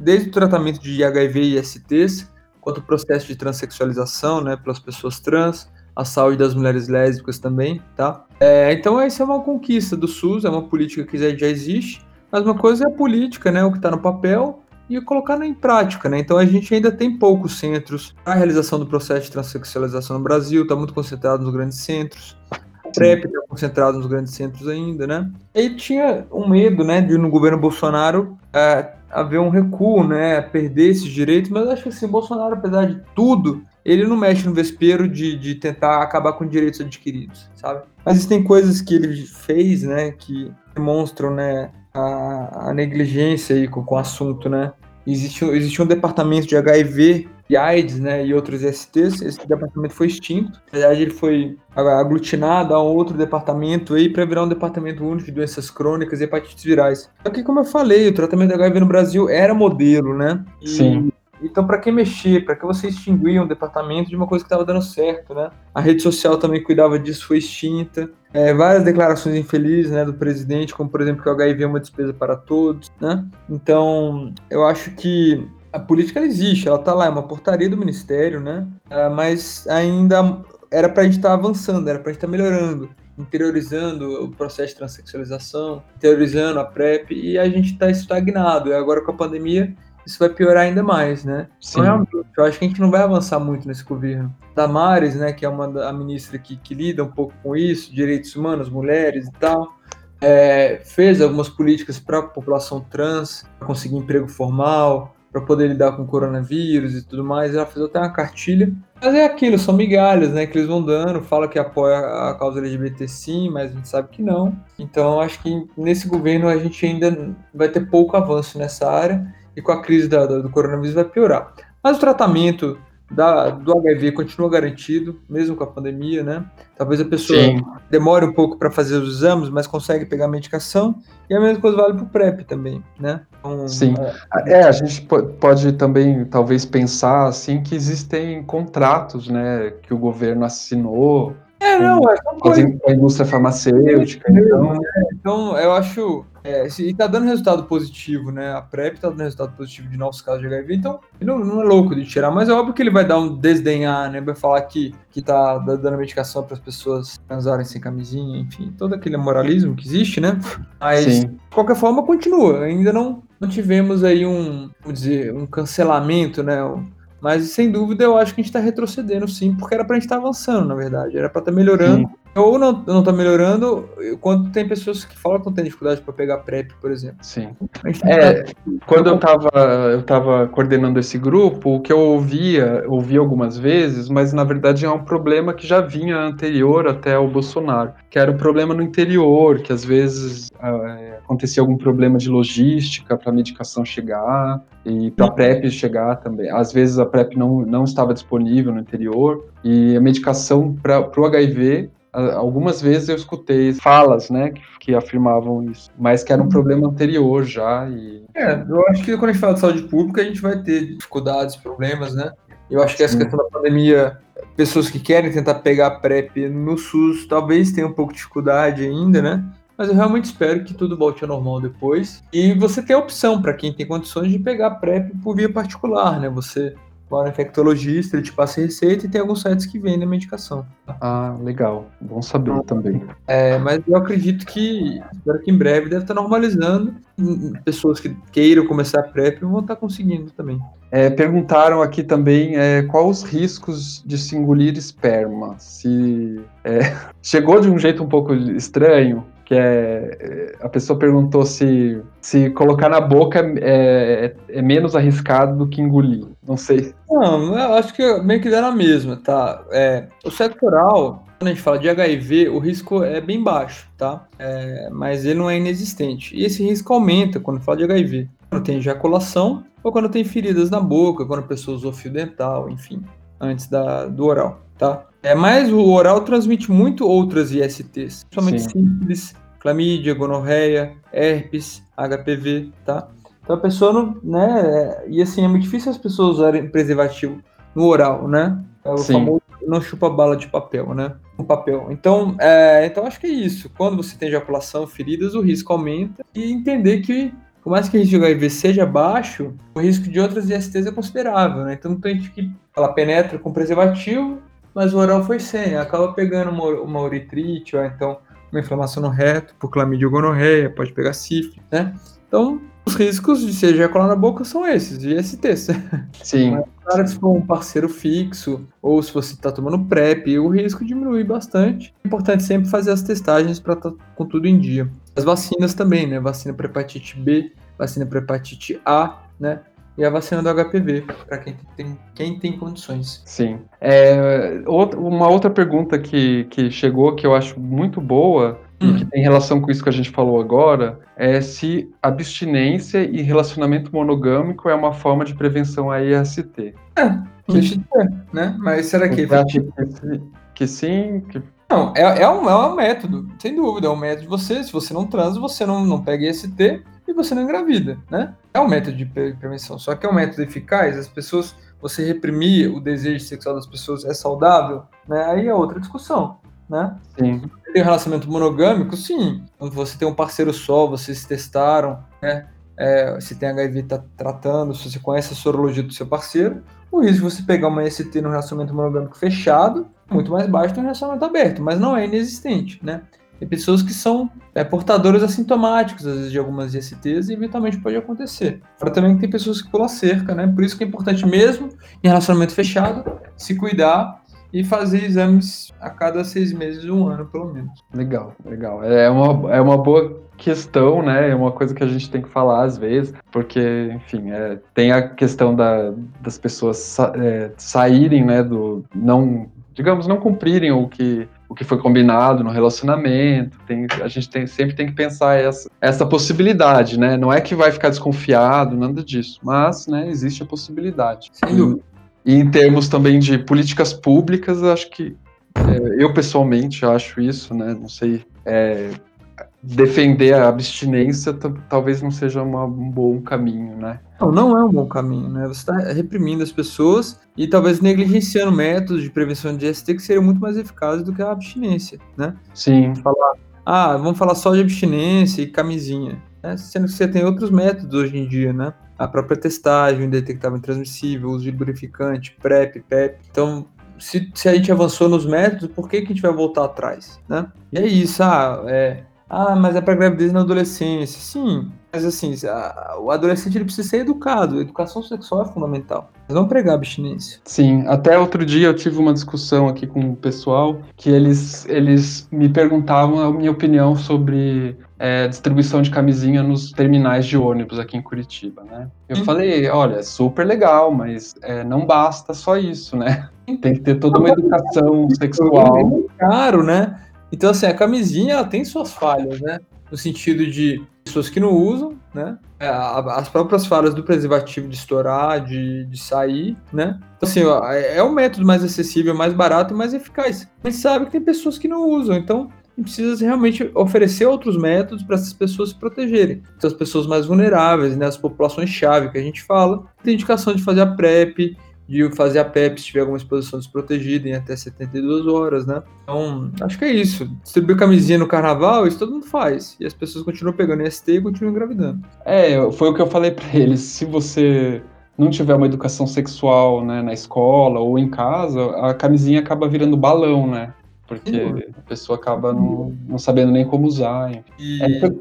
desde o tratamento de HIV e STs, quanto o processo de transexualização, né, pelas pessoas trans, a saúde das mulheres lésbicas também, tá? É, então essa é uma conquista do SUS, é uma política que já existe, mas uma coisa é a política, né, o que está no papel, e colocar em prática, né? Então a gente ainda tem poucos centros a realização do processo de transexualização no Brasil, está muito concentrado nos grandes centros. PrEP está concentrado nos grandes centros ainda, né? E tinha um medo, né, de no governo Bolsonaro é, haver um recuo, né, perder esses direitos, mas acho que assim, Bolsonaro, apesar de tudo, ele não mexe no vespeiro de, de tentar acabar com direitos adquiridos, sabe? Mas existem coisas que ele fez, né, que demonstram, né, a, a negligência aí com, com o assunto, né? Existe, existe um departamento de HIV e AIDS, né, e outros STs, esse departamento foi extinto. Na verdade, ele foi aglutinado a outro departamento aí para virar um departamento único de doenças crônicas e hepatites virais. Só que, como eu falei, o tratamento da HIV no Brasil era modelo, né? E, Sim. Então, para que mexer? Para que você extinguir um departamento de uma coisa que estava dando certo, né? A rede social também cuidava disso, foi extinta. É, várias declarações infelizes, né, do presidente, como por exemplo que o HIV é uma despesa para todos, né? Então, eu acho que a política existe, ela está lá, é uma portaria do ministério, né? É, mas ainda era para a gente estar tá avançando, era para a gente estar tá melhorando, interiorizando o processo de transexualização, interiorizando a PrEP, e a gente está estagnado. E agora com a pandemia, isso vai piorar ainda mais, né? Sim. Então, eu acho que a gente não vai avançar muito nesse governo. Damares, né, que é uma a ministra que, que lida um pouco com isso, direitos humanos, mulheres e tal, é, fez algumas políticas para a população trans, para conseguir emprego formal, para poder lidar com o coronavírus e tudo mais. Ela fez até uma cartilha. Mas é aquilo, são migalhas, né? Que eles vão dando, fala que apoia a causa LGBT sim, mas a gente sabe que não. Então acho que nesse governo a gente ainda vai ter pouco avanço nessa área. e com a crise da, da, do coronavírus vai piorar. Mas o tratamento da, do HIV continua garantido, mesmo com a pandemia, né? Talvez a pessoa Sim. demore um pouco para fazer os exames, mas consegue pegar a medicação. E a mesma coisa vale para o PrEP também, né? Então, Sim. É, é, a gente pode também, talvez, pensar assim que existem contratos, né, que o governo assinou é, não, é com a indústria farmacêutica. Então, é, então eu acho. É, e tá dando resultado positivo, né? A PrEP tá dando resultado positivo de novos casos de HIV, então não, não é louco de tirar, mas é óbvio que ele vai dar um desdenhar, né? Vai falar que, que tá dando medicação para as pessoas transarem sem camisinha, enfim, todo aquele moralismo que existe, né? Mas, Sim. de qualquer forma, continua. Ainda não, não tivemos aí um, vamos dizer, um cancelamento, né? Mas sem dúvida eu acho que a gente está retrocedendo sim, porque era para a gente estar tá avançando, na verdade. Era para estar tá melhorando. Sim. Ou não, não tá melhorando, quando tem pessoas que falam que não tem dificuldade para pegar PrEP, por exemplo. Sim. É, quando eu estava eu tava coordenando esse grupo, o que eu ouvia, ouvi algumas vezes, mas na verdade é um problema que já vinha anterior até o Bolsonaro, que era um problema no interior, que às vezes é, acontecia algum problema de logística para a medicação chegar e para a PrEP chegar também. Às vezes a PrEP não, não estava disponível no interior e a medicação para o HIV algumas vezes eu escutei falas, né, que, que, afirmavam isso, mas que era um problema anterior já. E... É, eu acho que quando a gente fala de saúde pública, a gente vai ter dificuldades, problemas, né? Eu acho que essa Sim. questão da pandemia, pessoas que querem tentar pegar a PrEP no SUS, talvez tenham um pouco de dificuldade ainda, né? mas eu realmente espero que tudo volte ao normal depois. E você tem a opção, para quem tem condições, de pegar PrEP por via particular, né? Você infectologista, ele te passa receita e tem alguns sites que vendem a medicação. Ah, legal. Bom saber também. É, mas eu acredito que, espero que em breve deve estar normalizando. Pessoas que queiram começar a PrEP vão estar conseguindo também. É, perguntaram aqui também é, quais os riscos de se engolir esperma. Se é, chegou de um jeito um pouco estranho, que é a pessoa perguntou se se colocar na boca é, é, é, menos arriscado do que engolir. Não sei. Não, eu acho que meio que dá na mesma, tá? É, o sexo oral, quando a gente fala de HIV, o risco é bem baixo, tá? É, mas ele não é inexistente. E esse risco aumenta quando fala de HIV. Quando tem ejaculação ou quando tem feridas na boca, quando a pessoa usou fio dental, enfim, antes da, do oral, tá? É, mas o oral transmite muito outras ISTs, principalmente simples, clamídia, gonorreia, herpes, HPV, tá? Então a pessoa não, né, e assim, é muito difícil as pessoas usarem preservativo no oral, né? É o Sim. famoso não chupa bala de papel, né? Um papel. Então, é, então acho que é isso. Quando você tem ejaculação, feridas, o risco aumenta e entender que por mais que o risco de HIV seja baixo, o risco de outras ISTs é considerável, né? Então tem gente que ela penetra com preservativo, mas o oral foi sem, acaba pegando uma, uma uritrite, ou então uma inflamação no reto, por clamídia ou gonorreia, pode pegar sífilis, né? Então, os riscos de se ejacular na boca são esses, de STs. Sim. Mas, claro, se for um parceiro fixo, ou se você está tomando PrEP, o risco diminui bastante. É importante sempre fazer as testagens para estar tá com tudo em dia. As vacinas também, né? Vacina para hepatite B, vacina para hepatite A, né? E a vacina do HPV, para quem tem, quem tem condições. Sim. É, outra, uma outra pergunta que, que chegou, que eu acho muito boa, hum. e que tem relação com isso que a gente falou agora, é se abstinência e relacionamento monogâmico é uma forma de prevenção à IST. É, deixa de ser, né? Mas será que... Que, que sim, que não, é, é, um, é um método, sem dúvida, é um método de você, se você não transa, você não, não pega IST, e você não engravida, né? É um método de prevenção, só que é um método eficaz, as pessoas, você reprimir o desejo sexual das pessoas é saudável, né? Aí é outra discussão, né? Sim. Tem um relacionamento monogâmico, sim. Quando você tem um parceiro só, vocês testaram, né? É, se tem HIV, tá tratando, se você conhece a sorologia do seu parceiro, o risco de você pegar uma ST no relacionamento monogâmico fechado é muito mais baixo do que no relacionamento aberto, mas não é inexistente, né? Tem pessoas que são é, portadores assintomáticos, às vezes, de algumas ISTs e eventualmente pode acontecer. Fora também tem pessoas que pulam cerca, né? Por isso que é importante, mesmo em relacionamento fechado, se cuidar e fazer exames a cada seis meses, um ano, pelo menos. Legal, legal. É uma, é uma boa questão, né? É uma coisa que a gente tem que falar às vezes, porque, enfim, é, tem a questão da, das pessoas sa é, saírem, né, do não, digamos, não cumprirem o que o que foi combinado no relacionamento. Tem, a gente tem, sempre tem que pensar essa, essa possibilidade, né? Não é que vai ficar desconfiado, nada disso, mas né, existe a possibilidade. Sem dúvida. E, em termos também de políticas públicas, acho que é, eu pessoalmente acho isso, né? Não sei. É, defender a abstinência talvez não seja uma, um bom caminho, né? Não, não é um bom caminho, né? Você está reprimindo as pessoas e talvez negligenciando métodos de prevenção de ST que seriam muito mais eficazes do que a abstinência, né? Sim. Falar, ah, vamos falar só de abstinência e camisinha, né? sendo que você tem outros métodos hoje em dia, né? A própria testagem, indetectável intransmissível, uso de lubrificante, PrEP, PEP. Então, se, se a gente avançou nos métodos, por que, que a gente vai voltar atrás, né? E é isso, ah, é, ah, mas é para gravidez na adolescência. Sim, mas assim, a, o adolescente ele precisa ser educado. A educação sexual é fundamental. Mas não pregar abstinência. Sim, até outro dia eu tive uma discussão aqui com o pessoal que eles, eles me perguntavam a minha opinião sobre é, distribuição de camisinha nos terminais de ônibus aqui em Curitiba, né? Eu hum. falei, olha, é super legal, mas é, não basta só isso, né? Tem que ter toda uma educação sexual. É caro, né? Então, assim, a camisinha ela tem suas falhas, né? No sentido de pessoas que não usam, né? É, as próprias falhas do preservativo de estourar, de, de sair, né? Então, assim, é, é o método mais acessível, mais barato e mais eficaz. A gente sabe que tem pessoas que não usam, então precisa realmente oferecer outros métodos para essas pessoas se protegerem. Então, as pessoas mais vulneráveis, né, as populações-chave que a gente fala, tem indicação de fazer a PrEP, de fazer a PEP se tiver alguma exposição desprotegida em até 72 horas, né? Então, acho que é isso. Distribuir camisinha no carnaval, isso todo mundo faz. E as pessoas continuam pegando ST e continuam engravidando. É, foi o que eu falei para eles. Se você não tiver uma educação sexual né, na escola ou em casa, a camisinha acaba virando balão, né? Porque a pessoa acaba não, não sabendo nem como usar. E... É,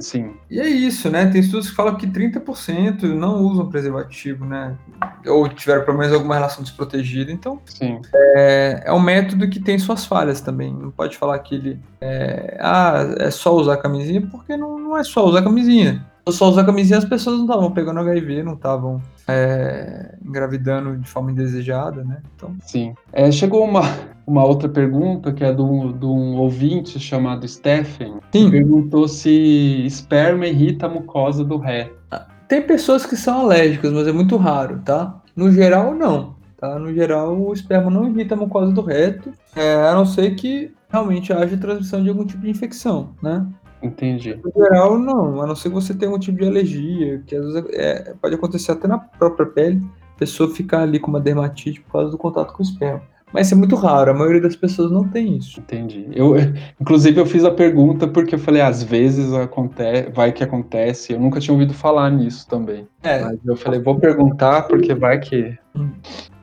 Sim. E é isso, né? Tem estudos que falam que 30% não usam preservativo, né? Ou tiveram pelo menos alguma relação desprotegida. Então, Sim. É, é um método que tem suas falhas também. Não pode falar que ele é, ah, é só usar camisinha, porque não, não é só usar camisinha. Só usar camisinha, as pessoas não estavam pegando HIV, não estavam é, engravidando de forma indesejada, né? Então... Sim. É, chegou uma, uma outra pergunta que é de um, de um ouvinte chamado Stephen. Sim. Que perguntou se esperma irrita a mucosa do reto. Tem pessoas que são alérgicas, mas é muito raro, tá? No geral, não. Tá? No geral, o esperma não irrita a mucosa do reto, é, a não ser que realmente haja transmissão de algum tipo de infecção, né? Entendi. No geral, não, a não ser que você tenha um tipo de alergia, que às vezes é, pode acontecer até na própria pele, a pessoa ficar ali com uma dermatite por causa do contato com o esperma. Mas isso é muito raro, a maioria das pessoas não tem isso. Entendi. Eu, inclusive, eu fiz a pergunta porque eu falei, às vezes acontece, vai que acontece. Eu nunca tinha ouvido falar nisso também. É. Mas eu falei, vou perguntar porque vai que. Hum.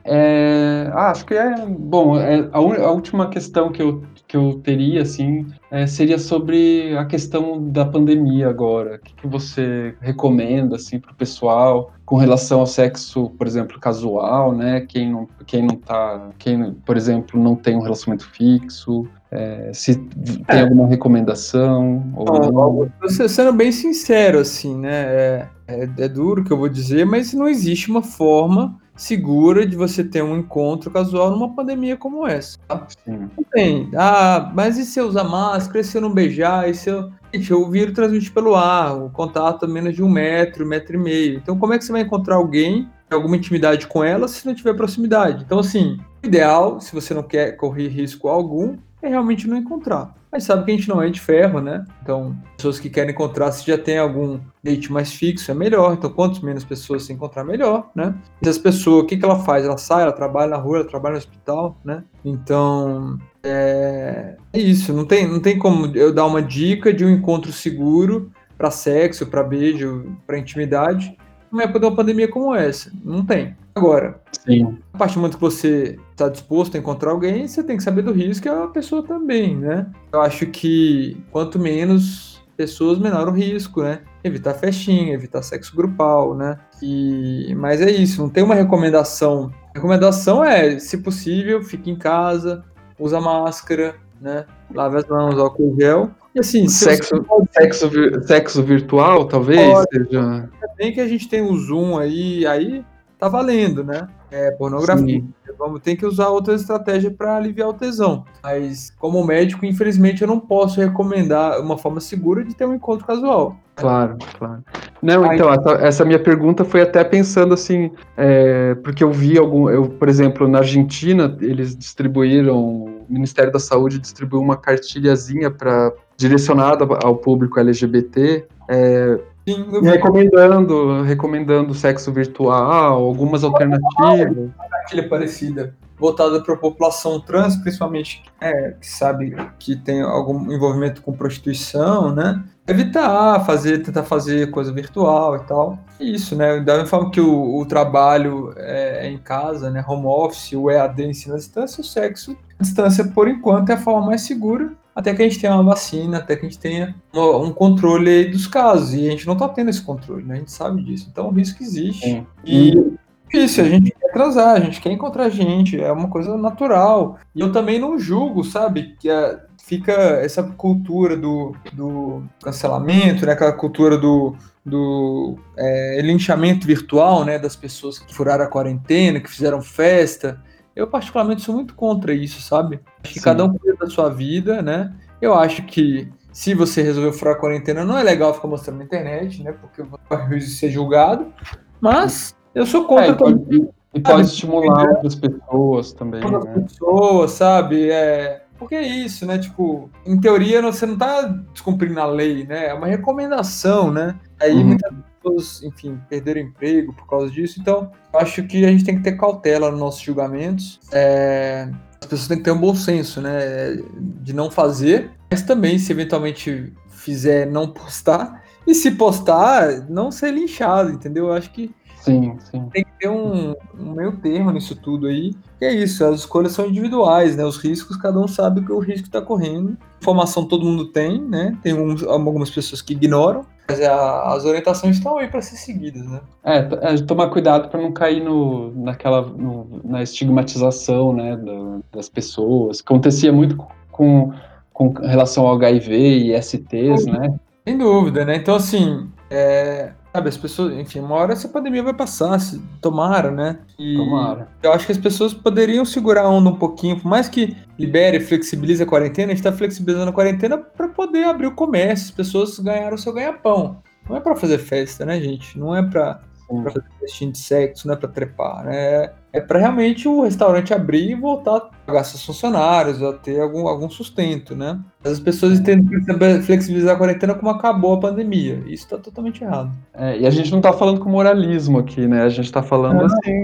É, ah, acho que é bom. É, a, a, última questão que eu, que eu teria assim é, seria sobre a questão da pandemia agora. O que, que você recomenda assim para o pessoal com relação ao sexo, por exemplo, casual, né? Quem não, quem não tá, quem, por exemplo, não tem um relacionamento fixo. É, se tem é. alguma recomendação? Ou... Sendo bem sincero, assim, né? É, é, é duro que eu vou dizer, mas não existe uma forma segura de você ter um encontro casual numa pandemia como essa. Tá? Sim. Tem. Ah, mas e se eu usar máscara? E se eu não beijar? E se eu. Gente, o vírus transmite pelo ar, o contato a menos de um metro, um metro e meio. Então, como é que você vai encontrar alguém, alguma intimidade com ela, se não tiver proximidade? Então, assim, o ideal, se você não quer correr risco algum, é realmente não encontrar. Mas sabe que a gente não é de ferro, né? Então, pessoas que querem encontrar, se já tem algum date mais fixo, é melhor. Então, quanto menos pessoas se encontrar, melhor, né? E as pessoas, o que, que ela faz? Ela sai, ela trabalha na rua, ela trabalha no hospital, né? Então, é, é isso. Não tem, não tem como eu dar uma dica de um encontro seguro para sexo, para beijo, para intimidade, numa época de uma pandemia como essa. Não tem. Agora, Sim. a partir do momento que você está disposto a encontrar alguém, você tem que saber do risco e a pessoa também, né? Eu acho que quanto menos pessoas, menor o risco, né? Evitar festinha, evitar sexo grupal, né? E... Mas é isso, não tem uma recomendação. A recomendação é, se possível, fique em casa, usa máscara, né? Lave as mãos, álcool gel. E assim, sexo, pode... sexo, sexo virtual, talvez? Pode. Seja... Também que a gente tem o Zoom aí, aí tá valendo, né? É pornografia. Sim. Vamos ter que usar outras estratégias para aliviar o tesão. Mas, como médico, infelizmente, eu não posso recomendar uma forma segura de ter um encontro casual. Claro, claro. Não, então, essa, essa minha pergunta foi até pensando assim, é, porque eu vi algum, eu, por exemplo, na Argentina, eles distribuíram, o Ministério da Saúde distribuiu uma cartilhazinha para direcionada ao público LGBT, é, Sim, vi recomendando, recomendando sexo virtual, algumas alternativas. cartilha parecida, voltada para a população trans, principalmente é, que sabe que tem algum envolvimento com prostituição, né? Evitar fazer, tentar fazer coisa virtual e tal. E Isso, né? Da mesma forma que o, o trabalho é, é em casa, né? Home office, o EAD ensino à distância, o sexo à distância, por enquanto, é a forma mais segura, até que a gente tenha uma vacina, até que a gente tenha um, controle aí dos casos. E a gente não está tendo esse controle, né? A gente sabe disso. Então o risco existe. Sim. E isso, a gente quer transar, a gente quer encontrar gente, é uma coisa natural. E eu também não julgo, sabe, que é- fica essa cultura do, do cancelamento, né, aquela cultura do, do é, linchamento virtual, né, das pessoas que furaram a quarentena, que fizeram festa. Eu, particularmente, sou muito contra isso, sabe? Acho que Sim. cada um cuida da sua vida, né? Eu acho que se você resolveu furar a quarentena, não é legal ficar mostrando na internet, né? Porque vai ser julgado. Mas eu sou contra É, e também pode, e pode estimular outras pessoas também, as né? pessoas, sabe? É, porque é isso, né? Tipo, em teoria você não tá descumprindo a lei, né? É uma recomendação, né? Aí Uhum. muitas pessoas, enfim, perderam emprego por causa disso. Então, eu acho que a gente tem que ter cautela nos nossos julgamentos. É, as pessoas têm que ter um bom senso, né? De não fazer, mas também, se eventualmente fizer, não postar. E se postar, não ser linchado, entendeu? Eu acho que Sim, sim. tem que ter um, um meio termo nisso tudo aí. Que é isso, as escolhas são individuais, né? Os riscos, cada um sabe que o risco está correndo. Informação todo mundo tem, né? Tem algumas pessoas que ignoram, mas a- as orientações estão aí para ser seguidas, né? É, é, tomar cuidado para não cair no, naquela, no- na estigmatização, né, da- das pessoas. Acontecia muito com, com relação ao HIV e STs, né? Sem dúvida, né? Então, assim, é, sabe, as pessoas, enfim, uma hora essa pandemia vai passar, se, tomara, né? E Tomara. eu acho que as pessoas poderiam segurar a onda um pouquinho, por mais que libere, flexibilize a quarentena, a gente está flexibilizando a quarentena para poder abrir o comércio, as pessoas ganharam o seu ganha-pão. Não é para fazer festa, né, gente? Não é para Sim. fazer festinha de sexo, não é para trepar, né? É para realmente o restaurante abrir e voltar a pagar seus funcionários, a ter algum, algum sustento, né? As pessoas entendem que flexibilizar a quarentena como acabou a pandemia. Isso está totalmente errado. É, e a gente não tá falando com moralismo aqui, né? A gente tá falando Não. assim,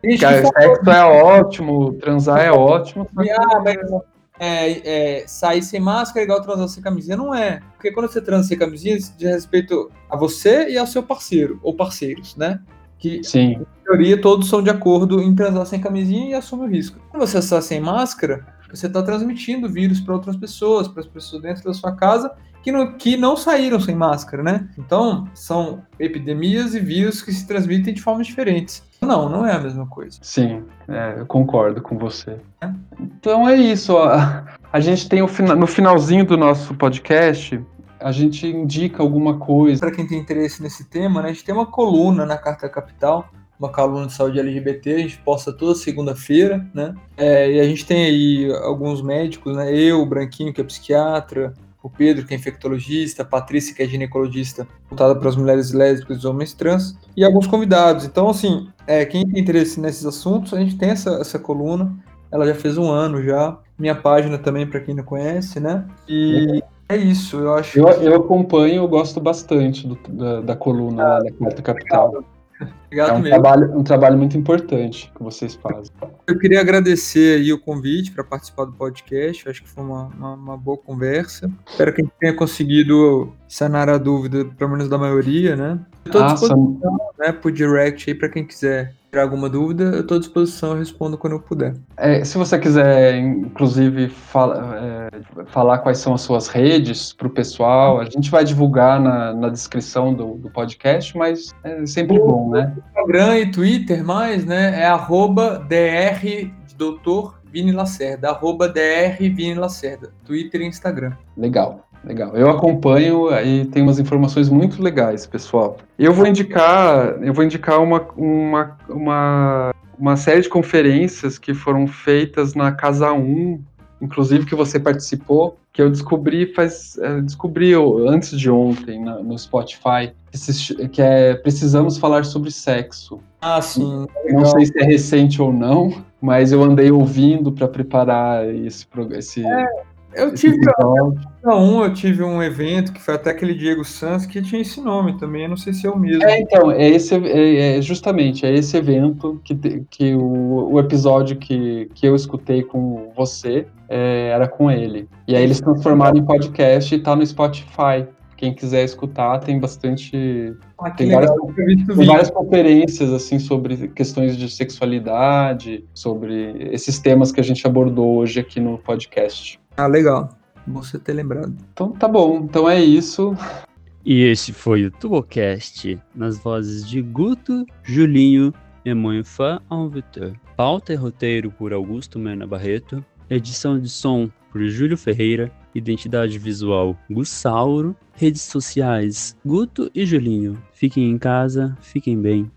que sexo é ótimo, transar é ótimo. Ah, mas é, é, sair sem máscara é igual transar sem camisinha. Não é. Porque quando você transa sem camisinha, isso diz respeito a você e ao seu parceiro, ou parceiros, né? Que, Sim, em teoria, todos são de acordo em transar sem camisinha e assume o risco. Quando você está sem máscara, você está transmitindo vírus para outras pessoas, para as pessoas dentro da sua casa que não, que não saíram sem máscara, né? Então, são epidemias e vírus que se transmitem de formas diferentes. Não, não é a mesma coisa. sim, é, eu concordo com você. Então é isso, ó. A gente tem fina- no finalzinho do nosso podcast, a gente indica alguma coisa. Para quem tem interesse nesse tema, né, a gente tem uma coluna na Carta Capital, uma coluna de saúde LGBT, a gente posta toda segunda-feira, né? É, e a gente tem aí alguns médicos, né? Eu, o Branquinho, que é psiquiatra, o Pedro, que é infectologista, a Patrícia, que é ginecologista, voltada para as mulheres lésbicas e homens trans, e alguns convidados. Então, assim, é, quem tem interesse nesses assuntos, a gente tem essa, essa coluna, ela já fez um ano já. Minha página também, para quem não conhece, né? E é isso, eu acho Eu, que... eu acompanho, eu gosto bastante do- da, da coluna lá da Quarta Capital. Obrigado É um mesmo. trabalho, um trabalho muito importante que vocês fazem. Eu queria agradecer aí o convite para participar do podcast. Eu acho que foi uma, uma, uma boa conversa. Espero que a gente tenha conseguido sanar a dúvida, pelo menos da maioria, né? Estou à Ah, disposição né, por direct aí para quem quiser tirar alguma dúvida. Eu estou à disposição, eu respondo quando eu puder. é, se você quiser, inclusive, fala- é, falar quais são as suas redes para o pessoal, a gente vai divulgar na, na descrição do, do podcast, mas é sempre bom, né? Instagram e Twitter mais, né? É arroba dr doutor Vini Lacerda. Arroba dr Vini Lacerda. Twitter e Instagram. Legal. Legal. Eu acompanho e tem umas informações muito legais, pessoal. Eu vou indicar, eu vou indicar uma, uma, uma, uma série de conferências que foram feitas na Casa 1, inclusive que você participou, que eu descobri faz é, descobri antes de ontem na, no Spotify, que, que é Precisamos Falar sobre Sexo. Ah, sim. Não sei se é recente ou não, mas eu andei ouvindo para preparar esse, esse, é, eu tive um, eu tive um evento que foi até aquele Diego Santos que tinha esse nome também, eu não sei se é o mesmo. É, então, é esse é, é justamente, é esse evento que, que o, o episódio que, que eu escutei com você é, era com ele. E aí eles transformaram em podcast e tá no Spotify. Quem quiser escutar, tem bastante. Ah, tem, várias, tem várias conferências assim sobre questões de sexualidade, sobre esses temas que a gente abordou hoje aqui no podcast. Ah, legal. Você ter lembrado. Então tá bom. Então é isso. E este foi o Tubocast, nas vozes de Guto, Julinho e Moinfã Alvitor. Pauta e roteiro por Augusto Mena Barreto. Edição de som por Júlio Ferreira. Identidade visual Gussauro. Redes sociais Guto e Julinho. Fiquem em casa, fiquem bem.